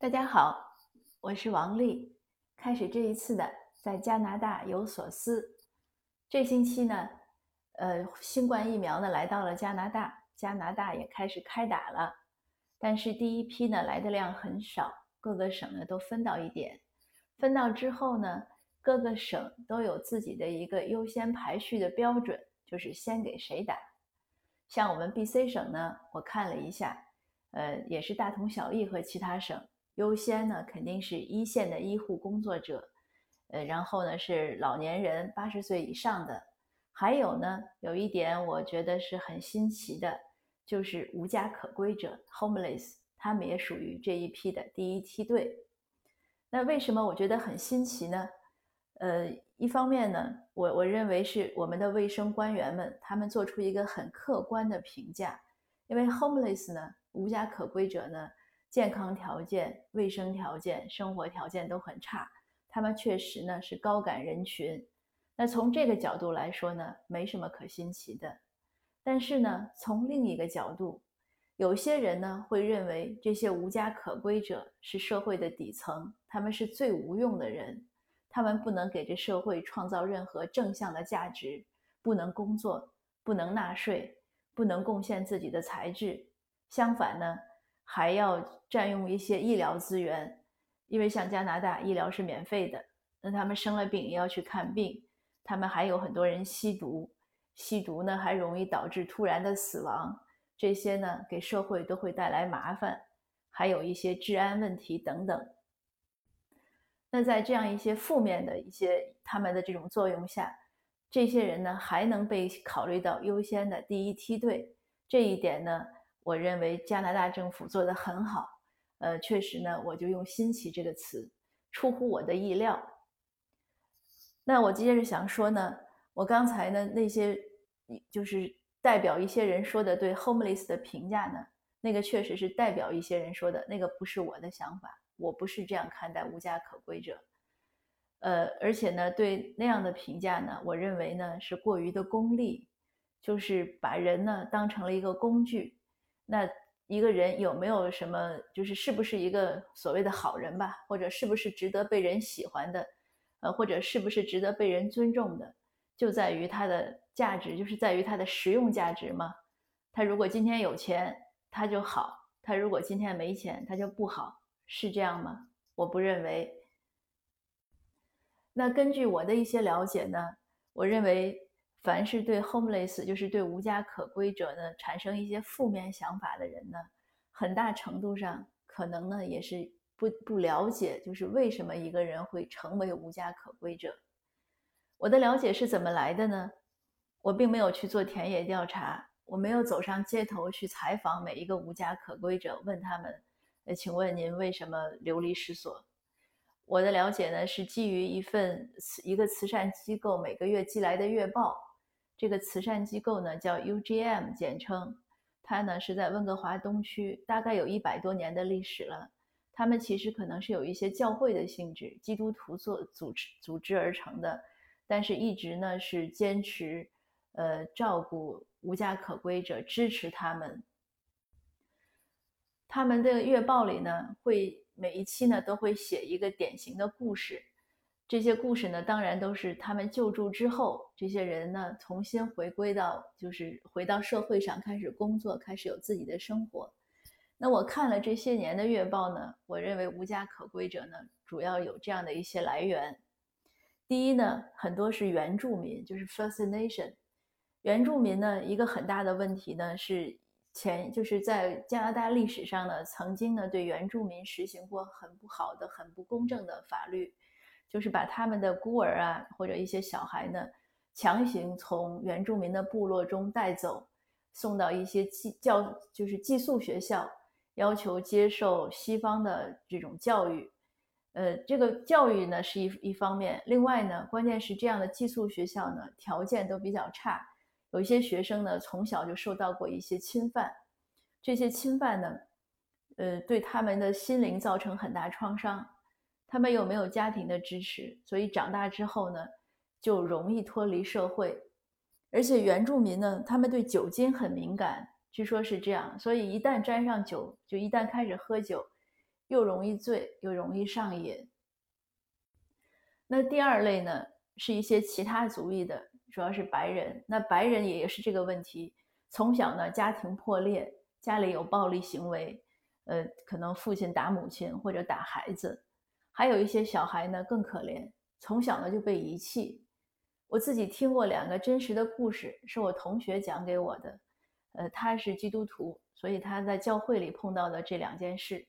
大家好，我是王丽。开始这一次的在加拿大有所思。这星期呢，呃，新冠疫苗呢来到了加拿大，加拿大也开始开打了。但是第一批呢来的量很少，各个省呢都分到一点。分到之后呢，各个省都有自己的一个优先排序的标准，就是先给谁打。像我们 B.C 省呢，我看了一下，呃，也是大同小异和其他省。优先呢，肯定是一线的医护工作者，呃，然后呢是老年人，八十岁以上的，还有呢，有一点我觉得是很新奇的，就是无家可归者 （homeless），他们也属于这一批的第一梯队。那为什么我觉得很新奇呢？呃，一方面呢，我我认为是我们的卫生官员们，他们做出一个很客观的评价，因为 homeless 呢，无家可归者呢。健康条件、卫生条件、生活条件都很差，他们确实呢是高感人群。那从这个角度来说呢，没什么可新奇的。但是呢，从另一个角度，有些人呢会认为这些无家可归者是社会的底层，他们是最无用的人，他们不能给这社会创造任何正向的价值，不能工作，不能纳税，不能贡献自己的才智。相反呢。还要占用一些医疗资源，因为像加拿大医疗是免费的，那他们生了病也要去看病。他们还有很多人吸毒，吸毒呢还容易导致突然的死亡，这些呢给社会都会带来麻烦，还有一些治安问题等等。那在这样一些负面的一些他们的这种作用下，这些人呢还能被考虑到优先的第一梯队，这一点呢。我认为加拿大政府做得很好，呃，确实呢，我就用“新奇”这个词，出乎我的意料。那我接着想说呢，我刚才呢那些就是代表一些人说的对 homeless 的评价呢，那个确实是代表一些人说的，那个不是我的想法，我不是这样看待无家可归者。呃，而且呢，对那样的评价呢，我认为呢是过于的功利，就是把人呢当成了一个工具。那一个人有没有什么，就是是不是一个所谓的好人吧，或者是不是值得被人喜欢的，呃，或者是不是值得被人尊重的，就在于他的价值，就是在于他的实用价值嘛？他如果今天有钱，他就好；他如果今天没钱，他就不好，是这样吗？我不认为。那根据我的一些了解呢，我认为。凡是对 homeless，就是对无家可归者呢，产生一些负面想法的人呢，很大程度上可能呢也是不不了解，就是为什么一个人会成为无家可归者。我的了解是怎么来的呢？我并没有去做田野调查，我没有走上街头去采访每一个无家可归者，问他们，呃，请问您为什么流离失所？我的了解呢是基于一份一个慈善机构每个月寄来的月报。这个慈善机构呢叫 UGM，简称，它呢是在温哥华东区，大概有一百多年的历史了。他们其实可能是有一些教会的性质，基督徒做组织组织而成的，但是一直呢是坚持，呃，照顾无家可归者，支持他们。他们的月报里呢会每一期呢都会写一个典型的故事。这些故事呢，当然都是他们救助之后，这些人呢重新回归到，就是回到社会上开始工作，开始有自己的生活。那我看了这些年的月报呢，我认为无家可归者呢，主要有这样的一些来源。第一呢，很多是原住民，就是 First Nation。原住民呢，一个很大的问题呢是前就是在加拿大历史上呢，曾经呢对原住民实行过很不好的、很不公正的法律。就是把他们的孤儿啊，或者一些小孩呢，强行从原住民的部落中带走，送到一些寄教，就是寄宿学校，要求接受西方的这种教育。呃，这个教育呢是一一方面，另外呢，关键是这样的寄宿学校呢条件都比较差，有一些学生呢从小就受到过一些侵犯，这些侵犯呢，呃，对他们的心灵造成很大创伤。他们又没有家庭的支持，所以长大之后呢，就容易脱离社会。而且原住民呢，他们对酒精很敏感，据说是这样，所以一旦沾上酒，就一旦开始喝酒，又容易醉，又容易上瘾。那第二类呢，是一些其他族裔的，主要是白人。那白人也是这个问题，从小呢家庭破裂，家里有暴力行为，呃，可能父亲打母亲或者打孩子，还有一些小孩呢更可怜，从小呢就被遗弃。我自己听过两个真实的故事，是我同学讲给我的。呃，他是基督徒，所以他在教会里碰到的这两件事，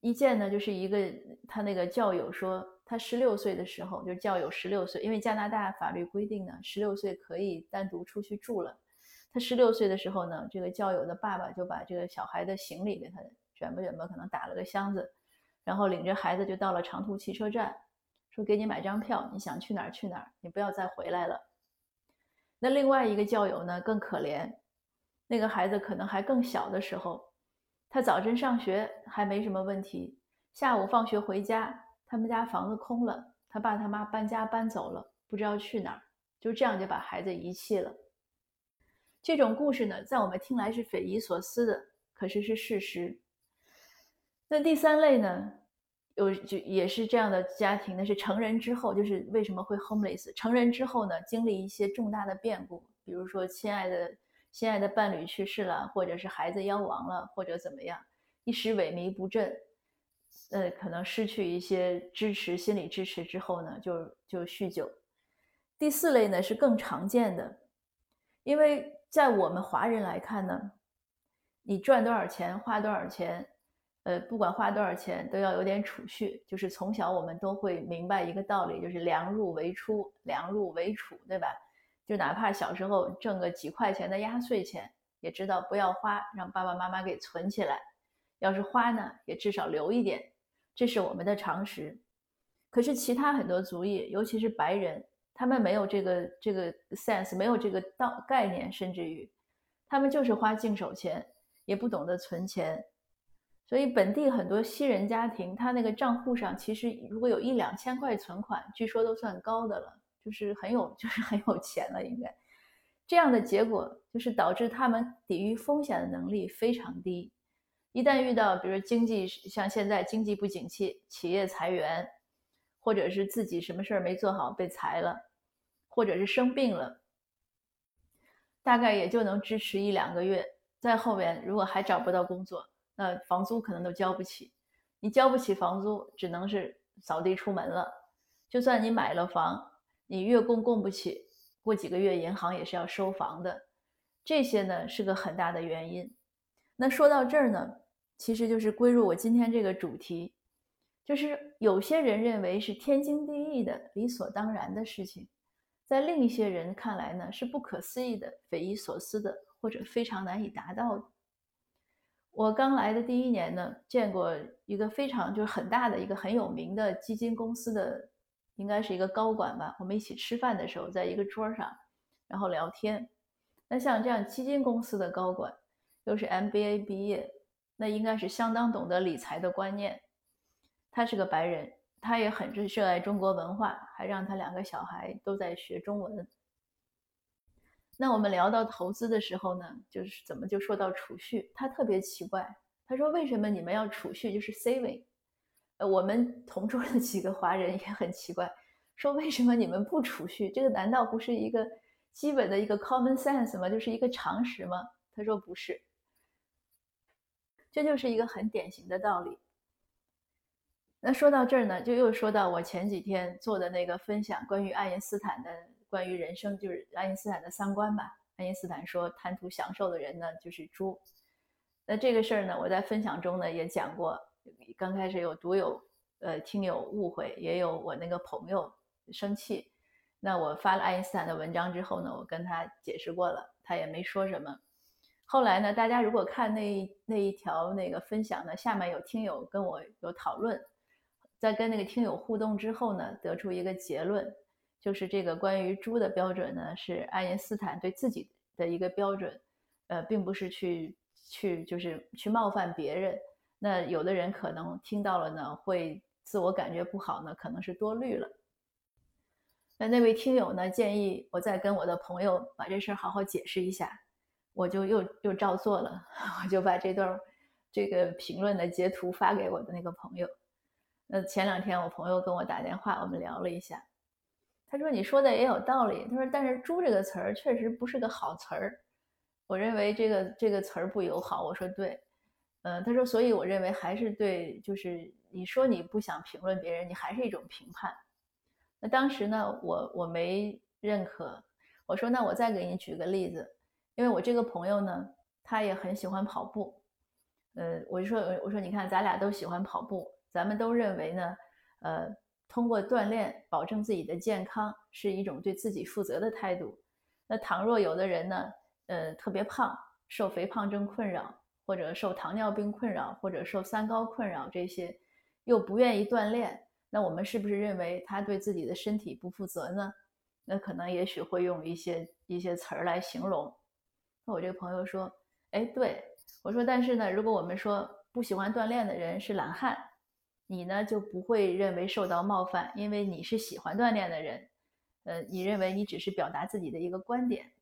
一件呢就是一个他那个教友说，他十六岁的时候，就是教友十六岁，因为加拿大法律规定呢，十六岁可以单独出去住了。他十六岁的时候呢，这个教友的爸爸就把这个小孩的行李给他卷吧卷吧，可能打了个箱子，然后领着孩子就到了长途汽车站。说给你买张票，你想去哪儿去哪儿，你不要再回来了。那另外一个教友呢更可怜，那个孩子可能还更小的时候，他早晨上学还没什么问题，下午放学回家，他们家房子空了，他爸他妈搬家搬走了，不知道去哪儿，就这样就把孩子遗弃了。这种故事呢，在我们听来是匪夷所思的，可是是事实。那第三类呢？有就也是这样的家庭那，是成人之后，就是为什么会 homeless？成人之后呢，经历一些重大的变故，比如说亲爱的心爱的伴侣去世了，或者是孩子夭亡了，或者怎么样，一时萎靡不振，呃，可能失去一些支持，心理支持之后呢，就就酗酒。第四类呢是更常见的，因为在我们华人来看呢，你赚多少钱，花多少钱。呃，不管花多少钱，都要有点储蓄。就是从小我们都会明白一个道理，就是量入为出，量入为储，对吧？就哪怕小时候挣个几块钱的压岁钱，也知道不要花，让爸爸妈妈给存起来。要是花呢，也至少留一点，这是我们的常识。可是其他很多族裔，尤其是白人，他们没有这个这个 sense，没有这个道概念，甚至于他们就是花净手钱，也不懂得存钱。所以本地很多西人家庭，他那个账户上其实如果有一两千块存款，据说都算高的了，就是很有，就是很有钱了。应该这样的结果就是导致他们抵御风险的能力非常低。一旦遇到，比如说经济像现在经济不景气，企业裁员，或者是自己什么事儿没做好被裁了，或者是生病了，大概也就能支持一两个月，在后面如果还找不到工作。那房租可能都交不起，你交不起房租，只能是扫地出门了。就算你买了房，你月供供不起，过几个月银行也是要收房的。这些呢是个很大的原因。那说到这儿呢，其实就是归入我今天这个主题，就是有些人认为是天经地义的、理所当然的事情，在另一些人看来呢是不可思议的、匪夷所思的，或者非常难以达到的。我刚来的第一年呢，见过一个非常就是很大的一个很有名的基金公司的，应该是一个高管吧。我们一起吃饭的时候，在一个桌上，然后聊天。那像这样基金公司的高管，又是 MBA 毕业，那应该是相当懂得理财的观念。他是个白人，他也很热爱中国文化，还让他两个小孩都在学中文。那我们聊到投资的时候呢，就是怎么就说到储蓄？他特别奇怪，他说：“为什么你们要储蓄？就是 saving。”呃，我们同桌的几个华人也很奇怪，说：“为什么你们不储蓄？这个难道不是一个基本的一个 common sense 吗？就是一个常识吗？”他说：“不是，这就是一个很典型的道理。”那说到这儿呢，就又说到我前几天做的那个分享，关于爱因斯坦的。关于人生，就是爱因斯坦的三观吧。爱因斯坦说，贪图享受的人呢，就是猪。那这个事儿呢，我在分享中呢也讲过。刚开始有读友呃听友误会，也有我那个朋友生气。那我发了爱因斯坦的文章之后呢，我跟他解释过了，他也没说什么。后来呢，大家如果看那那一条那个分享呢，下面有听友跟我有讨论，在跟那个听友互动之后呢，得出一个结论。就是这个关于猪的标准呢，是爱因斯坦对自己的一个标准，呃，并不是去去就是去冒犯别人。那有的人可能听到了呢，会自我感觉不好呢，可能是多虑了。那那位听友呢，建议我再跟我的朋友把这事儿好好解释一下，我就又又照做了，我就把这段这个评论的截图发给我的那个朋友。那前两天我朋友跟我打电话，我们聊了一下，他说你说的也有道理。他说，但是“猪”这个词儿确实不是个好词儿，我认为这个这个词儿不友好。我说对，嗯，他说，所以我认为还是对，就是你说你不想评论别人，你还是一种评判。那当时呢，我我没认可，我说那我再给你举个例子，因为我这个朋友呢，他也很喜欢跑步，呃，我就说我说你看咱俩都喜欢跑步。咱们都认为呢，呃，通过锻炼保证自己的健康是一种对自己负责的态度。那倘若有的人呢，呃，特别胖，受肥胖症困扰，或者受糖尿病困扰，或者受三高困扰，这些又不愿意锻炼，那我们是不是认为他对自己的身体不负责呢？那可能也许会用一些一些词儿来形容。那我这个朋友说，哎，对我说，但是呢，如果我们说不喜欢锻炼的人是懒汉。你呢就不会认为受到冒犯，因为你是喜欢锻炼的人，呃，你认为你只是表达自己的一个观点，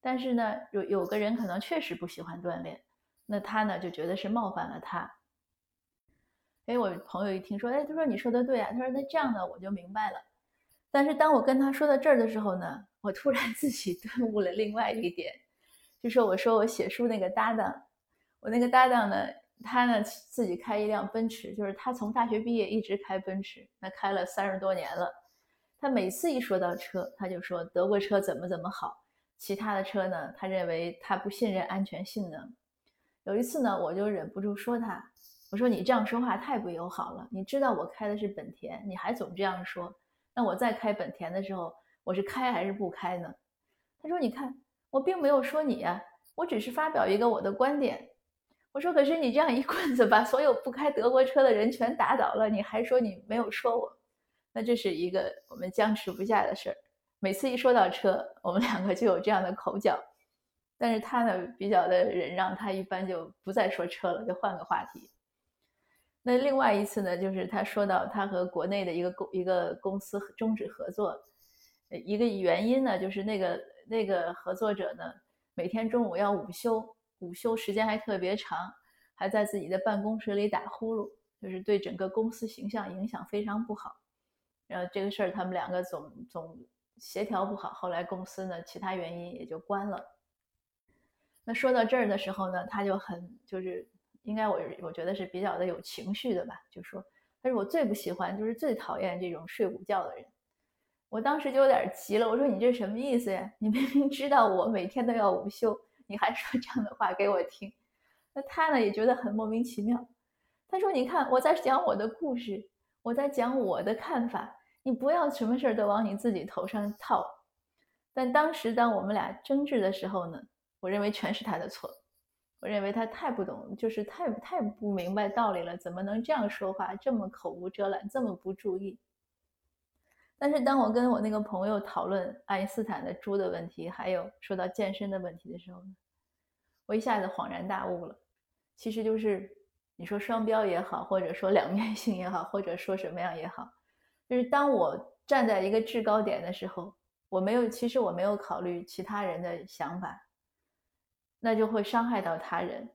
但是呢，有有个人可能确实不喜欢锻炼，那他呢就觉得是冒犯了他。哎，我朋友一听说，哎，他说你说的对啊，他说那这样呢我就明白了。但是当我跟他说到这儿的时候呢，我突然自己顿悟了另外一点，就说我说我写书那个搭档，我那个搭档呢。他呢自己开一辆奔驰，就是他从大学毕业一直开奔驰，那开了三十多年了。他每次一说到车，他就说德国车怎么怎么好，其他的车呢，他认为他不信任安全性能。有一次呢，我就忍不住说他，我说你这样说话太不友好了。你知道我开的是本田，你还总这样说，那我在开本田的时候，我是开还是不开呢？他说你看，我并没有说你呀，我只是发表一个我的观点。我说，可是你这样一棍子把所有不开德国车的人全打倒了，你还说你没有说我，那这是一个我们僵持不下的事儿。每次一说到车，我们两个就有这样的口角。但是他呢比较的忍让，他一般就不再说车了，就换个话题。那另外一次呢，就是他说到他和国内的一个公一个公司终止合作，一个原因呢，就是那个那个合作者呢每天中午要午休。午休时间还特别长，还在自己的办公室里打呼噜，就是对整个公司形象影响非常不好。然后这个事儿他们两个总总协调不好，后来公司呢其他原因也就关了。那说到这儿的时候呢，他就很就是应该我我觉得是比较的有情绪的吧，就说他说我最不喜欢就是最讨厌这种睡午觉的人。我当时就有点急了，我说你这什么意思呀？你明明知道我每天都要午休。你还说这样的话给我听，那他呢也觉得很莫名其妙。他说：“你看我在讲我的故事，我在讲我的看法，你不要什么事儿都往你自己头上套。”但当时当我们俩争执的时候呢，我认为全是他的错。我认为他太不懂，就是太太不明白道理了，怎么能这样说话，这么口无遮拦，这么不注意？但是当我跟我那个朋友讨论爱因斯坦的猪的问题，还有说到健身的问题的时候呢，我一下子恍然大悟了。其实就是你说双标也好，或者说两面性也好，或者说什么样也好，就是当我站在一个制高点的时候，我没有，其实我没有考虑其他人的想法，那就会伤害到他人。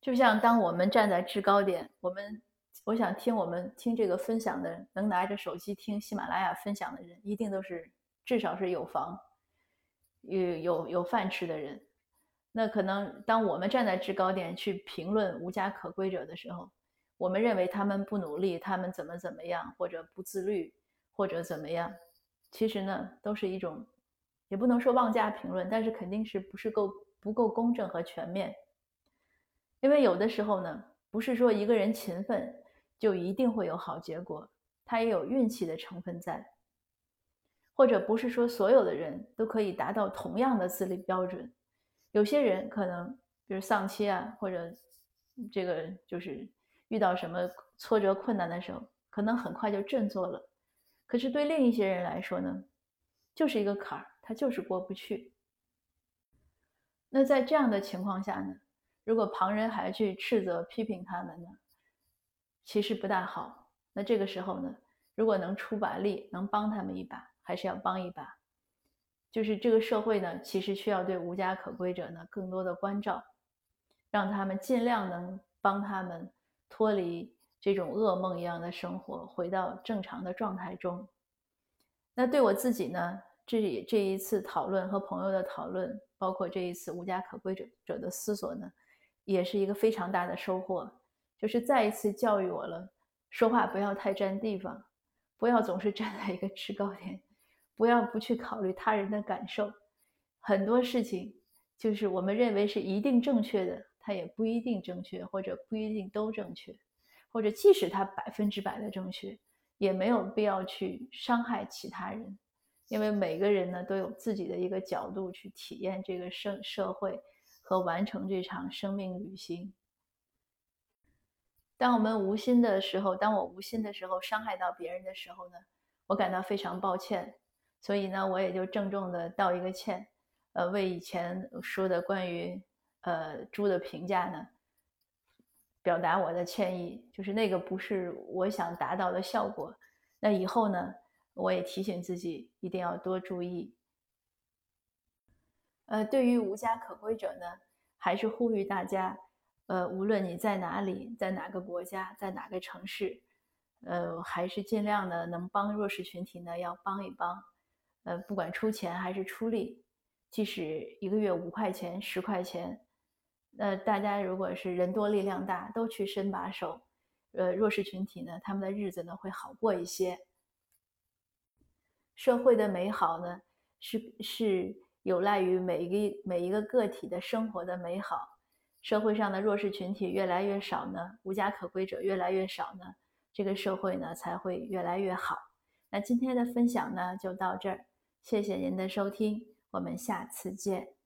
就像当我们站在制高点，我们。我想听我们听这个分享的，能拿着手机听喜马拉雅分享的人，一定都是至少是有房、有有有饭吃的人。那可能当我们站在制高点去评论无家可归者的时候，我们认为他们不努力，他们怎么怎么样，或者不自律，或者怎么样，其实呢，都是一种，也不能说妄加评论，但是肯定是不是够不够公正和全面。因为有的时候呢，不是说一个人勤奋。就一定会有好结果，它也有运气的成分在，或者不是说所有的人都可以达到同样的自律标准，有些人可能比如丧妻啊，或者这个就是遇到什么挫折困难的时候，可能很快就振作了，可是对另一些人来说呢，就是一个坎儿，他就是过不去。那在这样的情况下呢，如果旁人还去斥责批评他们呢？其实不大好。那这个时候呢，如果能出把力，能帮他们一把，还是要帮一把。就是这个社会呢，其实需要对无家可归者呢更多的关照。让他们尽量能帮他们脱离这种噩梦一样的生活，回到正常的状态中。那对我自己呢？这里这一次讨论和朋友的讨论，包括这一次无家可归者者的思索呢，也是一个非常大的收获，就是再一次教育我了：说话不要太占地方，不要总是站在一个制高点，不要不去考虑他人的感受。很多事情就是我们认为是一定正确的，它也不一定正确，或者不一定都正确，或者即使它百分之百的正确，也没有必要去伤害其他人。因为每个人呢都有自己的一个角度去体验这个社社会和完成这场生命旅行。当我们无心的时候，当我无心的时候伤害到别人的时候呢，我感到非常抱歉，所以呢，我也就郑重的道一个歉，呃，为以前说的关于呃猪的评价呢，表达我的歉意，就是那个不是我想达到的效果。那以后呢？我也提醒自己一定要多注意。呃，对于无家可归者呢，还是呼吁大家，呃，无论你在哪里，在哪个国家，在哪个城市，呃，还是尽量的能帮弱势群体呢，要帮一帮。呃，不管出钱还是出力，即使一个月五块钱、十块钱，那大家如果是人多力量大，都去伸把手，呃，弱势群体呢，他们的日子呢会好过一些。社会的美好呢，是是有赖于每一个每一个个体的生活的美好。社会上的弱势群体越来越少呢，无家可归者越来越少呢，这个社会呢才会越来越好。那今天的分享呢就到这儿，谢谢您的收听，我们下次见。